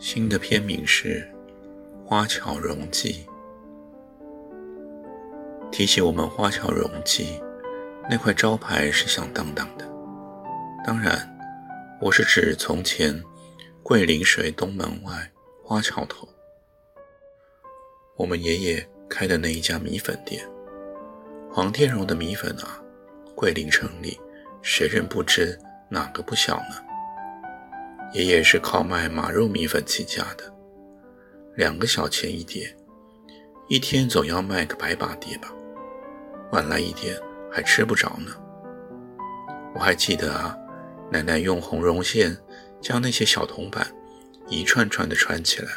新的片名是《花桥容记》。提起我们花桥容记，那块招牌是响当当的。当然，我是指从前桂林水东门外花桥头，我们爷爷开的那一家米粉店。黄天荣的米粉啊，桂林城里谁人不知，哪个不晓呢？爷爷是靠卖马肉米粉起家的，两个小钱一碟，一天总要卖个百把碟吧，晚来一点还吃不着呢。我还记得啊，奶奶用红绒线将那些小铜板一串串的串起来，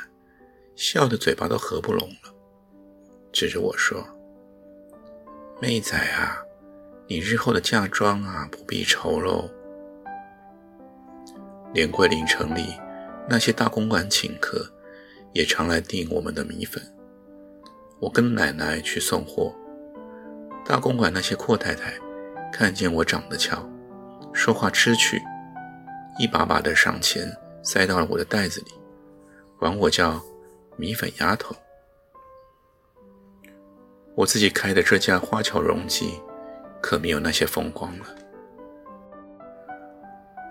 笑得嘴巴都合不拢了，指着我说：“妹仔啊，你日后的嫁妆啊，不必愁喽。”连桂林城里那些大公馆请客，也常来订我们的米粉。我跟奶奶去送货，大公馆那些阔太太看见我长得俏，说话知趣，一把把的上钱塞到了我的袋子里，管我叫米粉丫头。我自己开的这家花桥荣记，可没有那些风光了。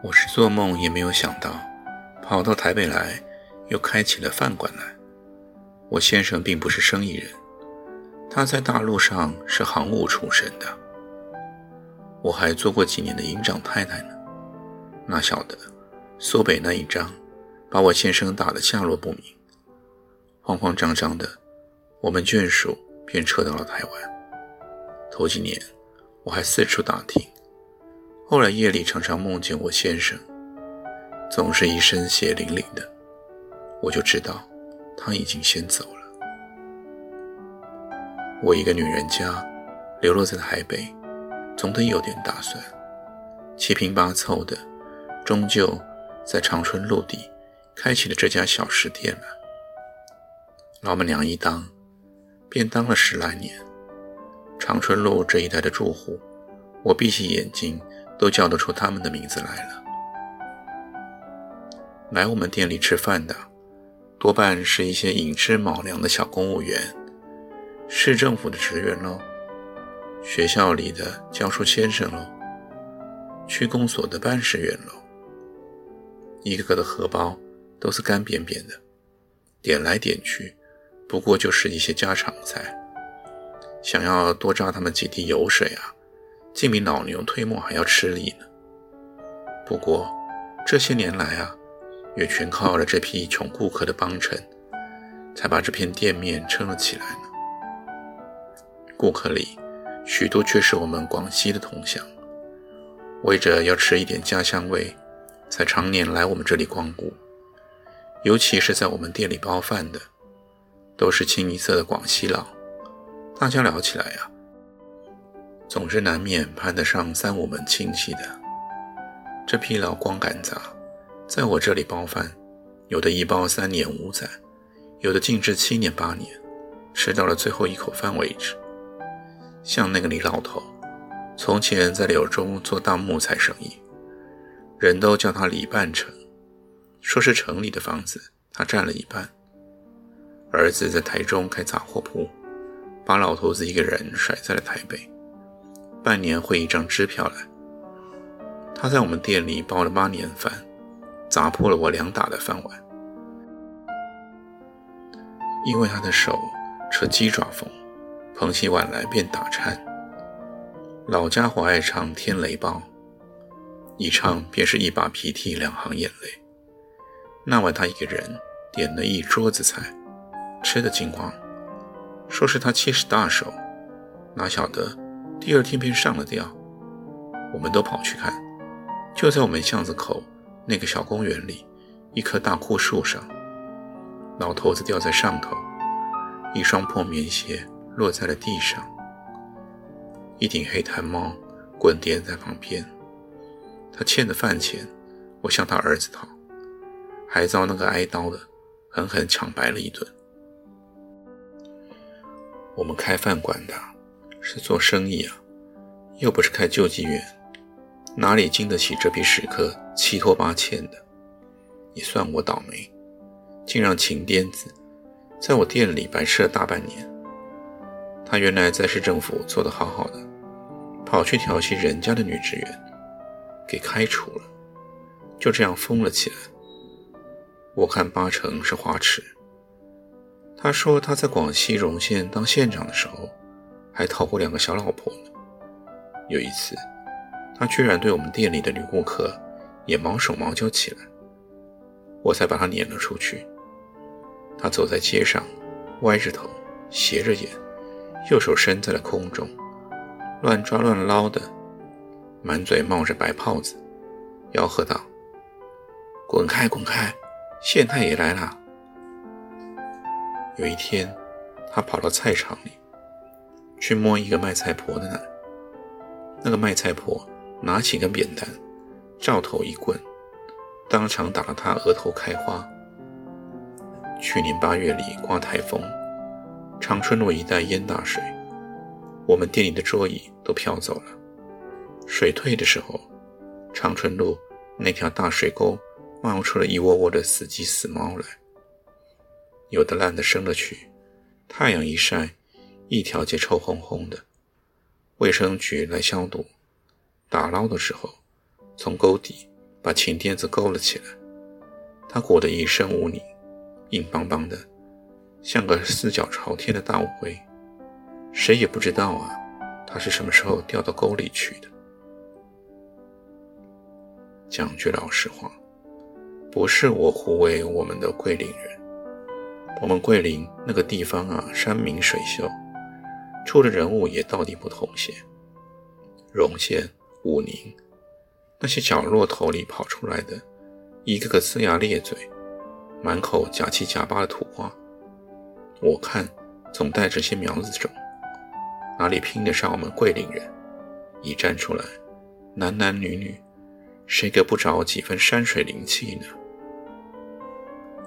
我是做梦也没有想到，跑到台北来，又开起了饭馆来。我先生并不是生意人，他在大陆上是行务出身的。我还做过几年的营长太太呢，哪晓得苏北那一仗，把我先生打得下落不明。慌慌张张的，我们眷属便撤到了台湾。头几年，我还四处打听。后来夜里常常梦见我先生，总是一身血淋淋的，我就知道他已经先走了。我一个女人家，流落在台北，总得有点打算。七拼八凑的，终究在长春路底开起了这家小食店了。老板娘一当，便当了十来年。长春路这一带的住户，我闭起眼睛。都叫得出他们的名字来了。来我们店里吃饭的，多半是一些隐吃卯粮的小公务员、市政府的职员喽，学校里的教书先生喽，区公所的办事员喽。一个个的荷包都是干扁扁的，点来点去，不过就是一些家常菜，想要多榨他们几滴油水啊！竟比老牛推磨还要吃力呢。不过这些年来啊，也全靠了这批穷顾客的帮衬，才把这片店面撑了起来呢。顾客里许多却是我们广西的同乡，为着要吃一点家乡味，才常年来我们这里光顾。尤其是在我们店里包饭的，都是清一色的广西佬，大家聊起来呀。总是难免攀得上三五门亲戚的。这批老光杆子，在我这里包饭，有的一包三年五载，有的竟至七年八年，吃到了最后一口饭为止。像那个李老头，从前在柳州做大木材生意，人都叫他李半成，说是城里的房子他占了一半。儿子在台中开杂货铺，把老头子一个人甩在了台北。半年汇一张支票来。他在我们店里包了八年饭，砸破了我两打的饭碗。因为他的手扯鸡爪风，捧起碗来便打颤。老家伙爱唱《天雷报》，一唱便是一把鼻涕两行眼泪。那晚他一个人点了一桌子菜，吃的精光，说是他七十大寿，哪晓得。第二天便上了吊，我们都跑去看，就在我们巷子口那个小公园里，一棵大枯树上，老头子吊在上头，一双破棉鞋落在了地上，一顶黑檀帽滚颠在旁边。他欠的饭钱，我向他儿子讨，还遭那个挨刀的狠狠抢白了一顿。我们开饭馆的，是做生意啊，又不是开救济院。哪里经得起这批食客七拖八欠的？也算我倒霉，竟让秦癫子在我店里白吃了大半年。他原来在市政府做得好好的，跑去调戏人家的女职员，给开除了，就这样疯了起来。我看八成是花痴。他说他在广西荣县当县长的时候，还讨过两个小老婆呢。有一次。他居然对我们店里的女顾客也毛手毛脚起来，我才把他撵了出去。他走在街上，歪着头，斜着眼，右手伸在了空中，乱抓乱捞的，满嘴冒着白泡子，吆喝道：“滚开，滚开！县太爷来了！”有一天，他跑到菜场里，去摸一个卖菜婆的奶，那个卖菜婆。拿起根扁担，照头一棍，当场打了他额头开花。去年八月里刮台风，长春路一带淹大水，我们店里的桌椅都飘走了。水退的时候，长春路那条大水沟冒出了一窝窝的死鸡死猫来，有的烂的生了蛆，太阳一晒，一条街臭烘烘的，卫生局来消毒。打捞的时候，从沟底把秦垫子勾了起来。他裹得一身污泥，硬邦邦的，像个四脚朝天的大乌龟。谁也不知道啊，他是什么时候掉到沟里去的。讲句老实话，不是我护卫我们的桂林人。我们桂林那个地方啊，山明水秀，出的人物也到底不同些。荣县。武宁，那些角落头里跑出来的，一个个龇牙咧嘴、满口假七假八的土话，我看总带着些苗子种，哪里拼得上我们桂林人？一站出来，男男女女，谁个不着几分山水灵气呢？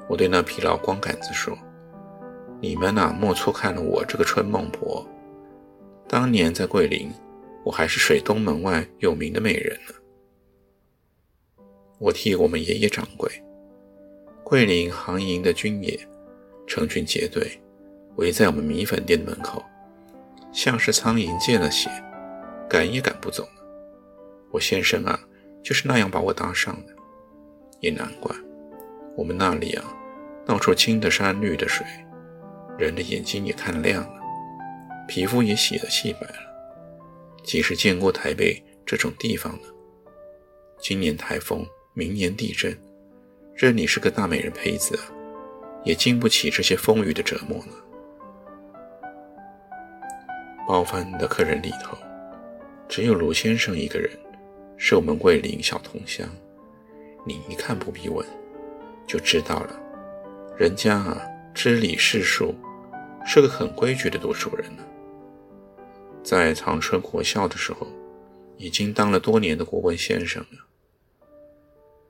我对那批老光杆子说：“你们呐莫错看了我这个春孟婆，当年在桂林。”我还是水东门外有名的美人呢。我替我们爷爷掌柜，桂林行营的军爷，成群结队围在我们米粉店的门口，像是苍蝇见了血，赶也赶不走。我先生啊，就是那样把我搭上的。也难怪，我们那里啊，到处青的山绿的水，人的眼睛也看亮了，皮肤也洗得细白了。即使见过台北这种地方呢，今年台风，明年地震，任你是个大美人胚子，也经不起这些风雨的折磨呢。包饭的客人里头，只有卢先生一个人，是我们桂林小同乡。你一看不必问，就知道了，人家啊，知礼识数，是个很规矩的读书人呢。在长春国校的时候，已经当了多年的国文先生了。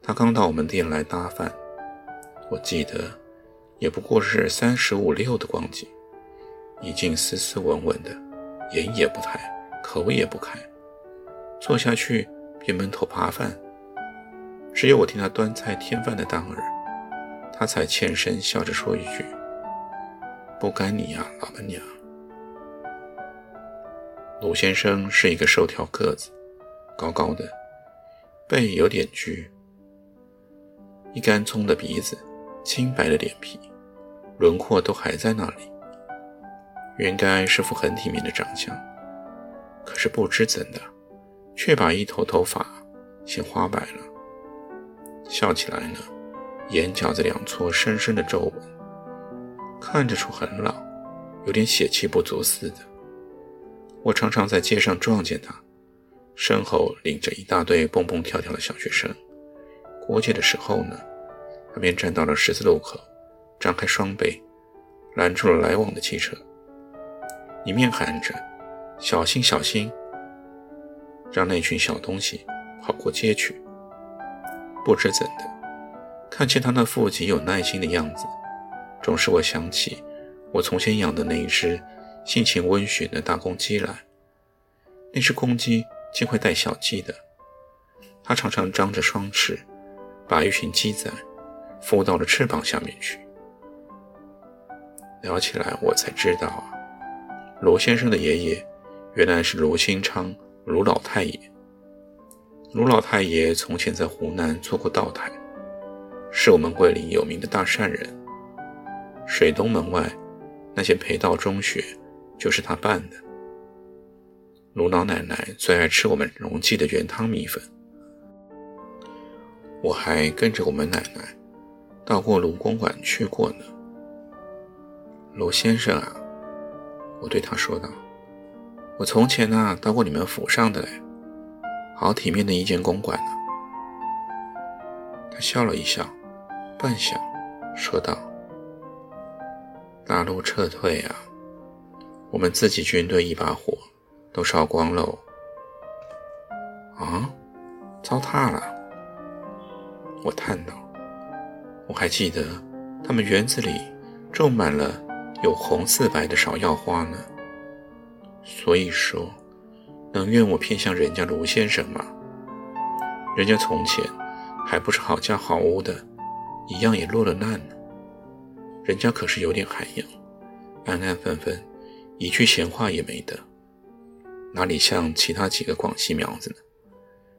他刚到我们店来搭饭，我记得也不过是三十五六的光景，已经斯斯文文的，眼也不抬，口也不开，坐下去便闷头扒饭。只有我替他端菜添饭的当儿，他才欠身笑着说一句：“不该你呀，老板娘。”鲁先生是一个瘦条个子，高高的，背有点曲，一干葱的鼻子，清白的脸皮，轮廓都还在那里，原该是副很体面的长相，可是不知怎的，却把一头头发先花白了。笑起来呢，眼角子两撮深深的皱纹，看着出很老，有点血气不足似的。我常常在街上撞见他，身后领着一大堆蹦蹦跳跳的小学生。过界的时候呢，他便站到了十字路口，张开双臂，拦住了来往的汽车，一面喊着“小心，小心”，让那群小东西跑过街去。不知怎的，看见他那副极有耐心的样子，总是我想起我从前养的那一只性情温驯的大公鸡来。那只公鸡竟会带小鸡的，它常常张着双翅。把一群鸡仔孵到了翅膀下面去。聊起来，我才知道啊，罗先生的爷爷原来是罗新昌，卢老太爷。卢老太爷从前在湖南做过道台，是我们桂林有名的大善人。水东门外那些培道中学就是他办的。卢老奶奶最爱吃我们荣记的原汤米粉。我还跟着我们奶奶到过卢公馆去过呢。卢先生啊，我对他说道：“我从前呢到过你们府上的嘞，好体面的一间公馆呢。”他笑了一笑，半晌说道：“大陆撤退啊，我们自己军队一把火都烧光喽。啊，糟蹋了。”我叹道：“我还记得，他们园子里种满了有红似白的芍药花呢。所以说，能怨我偏向人家卢先生吗？人家从前还不是好家好屋的，一样也落了难呢。人家可是有点涵养，安安分分，一句闲话也没得，哪里像其他几个广西苗子呢？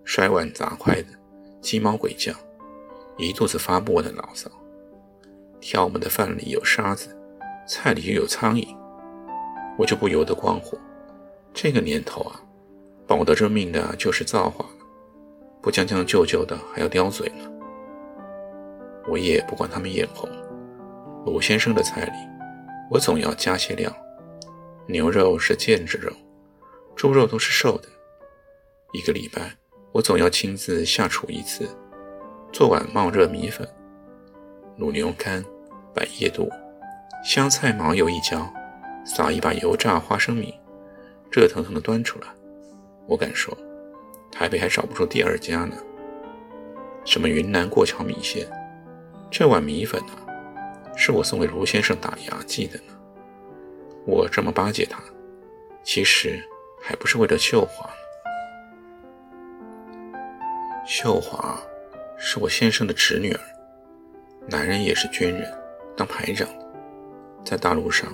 摔碗砸筷的，鸡毛鬼叫。”一肚子发不完的牢骚，挑我们的饭里有沙子，菜里又有苍蝇，我就不由得光火。这个年头啊，保得这命的就是造化了，不将将就就的还要叼嘴呢。我也不管他们眼红，鲁先生的菜里，我总要加些料。牛肉是腱子肉，猪肉都是瘦的。一个礼拜，我总要亲自下厨一次。做碗冒热米粉，卤牛肝、百叶肚、香菜毛油一浇，撒一把油炸花生米，热腾腾的端出来。我敢说，台北还找不出第二家呢。什么云南过桥米线，这碗米粉啊，是我送给卢先生打牙祭的呢。我这么巴结他，其实还不是为了秀华。秀华。是我先生的侄女儿，男人也是军人，当排长的，在大陆上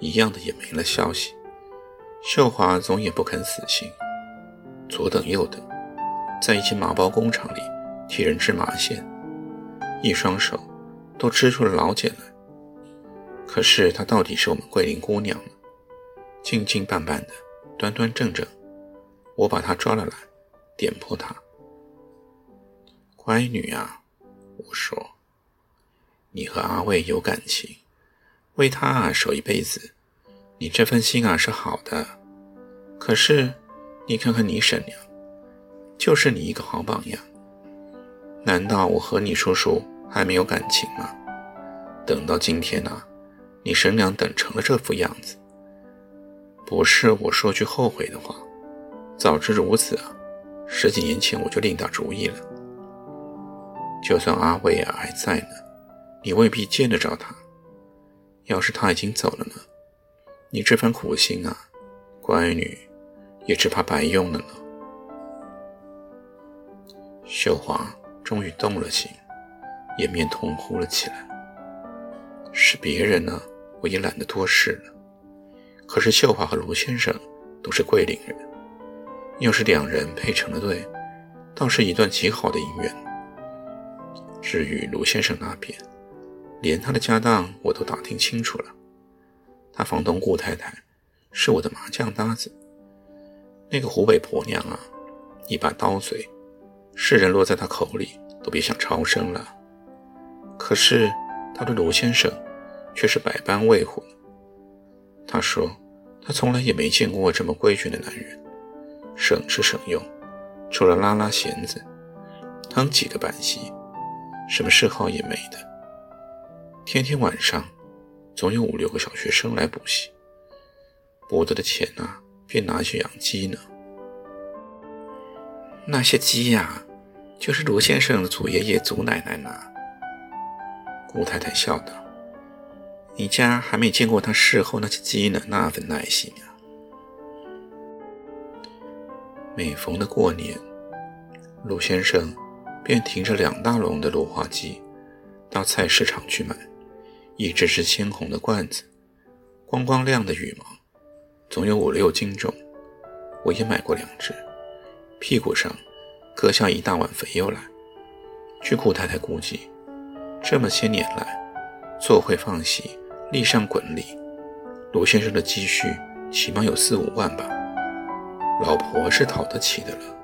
一样的也没了消息。秀华总也不肯死心，左等右等，在一间麻包工厂里替人织麻线，一双手都织出了老茧来。可是她到底是我们桂林姑娘呢，静静半半的，端端正正。我把她抓了来，点破她。乖女啊，我说，你和阿卫有感情，为他啊守一辈子，你这份心啊是好的。可是，你看看你婶娘，就是你一个好榜样。难道我和你叔叔还没有感情吗？等到今天呢，你婶娘等成了这副样子，不是我说句后悔的话，早知如此啊，十几年前我就另打主意了。就算阿伟还在呢，你未必见得着他。要是他已经走了呢，你这番苦心啊，乖女，也只怕白用了呢。秀华终于动了心，掩面痛哭了起来。是别人呢，我也懒得多事了。可是秀华和卢先生都是桂林人，要是两人配成了对，倒是一段极好的姻缘。至于卢先生那边，连他的家当我都打听清楚了。他房东顾太太是我的麻将搭子，那个湖北婆娘啊，一把刀嘴，世人落在他口里都别想超生了。可是他对卢先生却是百般维护。他说他从来也没见过这么规矩的男人，省吃省用除了拉拉弦子，当几个板戏，什么嗜好也没的。天天晚上，总有五六个小学生来补习，补得的钱啊，便拿去养鸡呢。那些鸡呀，就是卢先生的祖爷爷、祖奶奶拿。顾太太笑道：“你家还没见过他事后那些鸡呢，那份耐心啊！”每逢的过年，陆先生便提着两大笼的芦花鸡到菜市场去买，一只只鲜红的罐子，光光亮的羽毛，总有五六斤重。我也买过两只，屁股上割下一大碗肥油来。据顾太太估计，这么些年来，做会放喜、立上滚利。罗先生的积蓄起码有四五万吧。老婆是讨得起的了。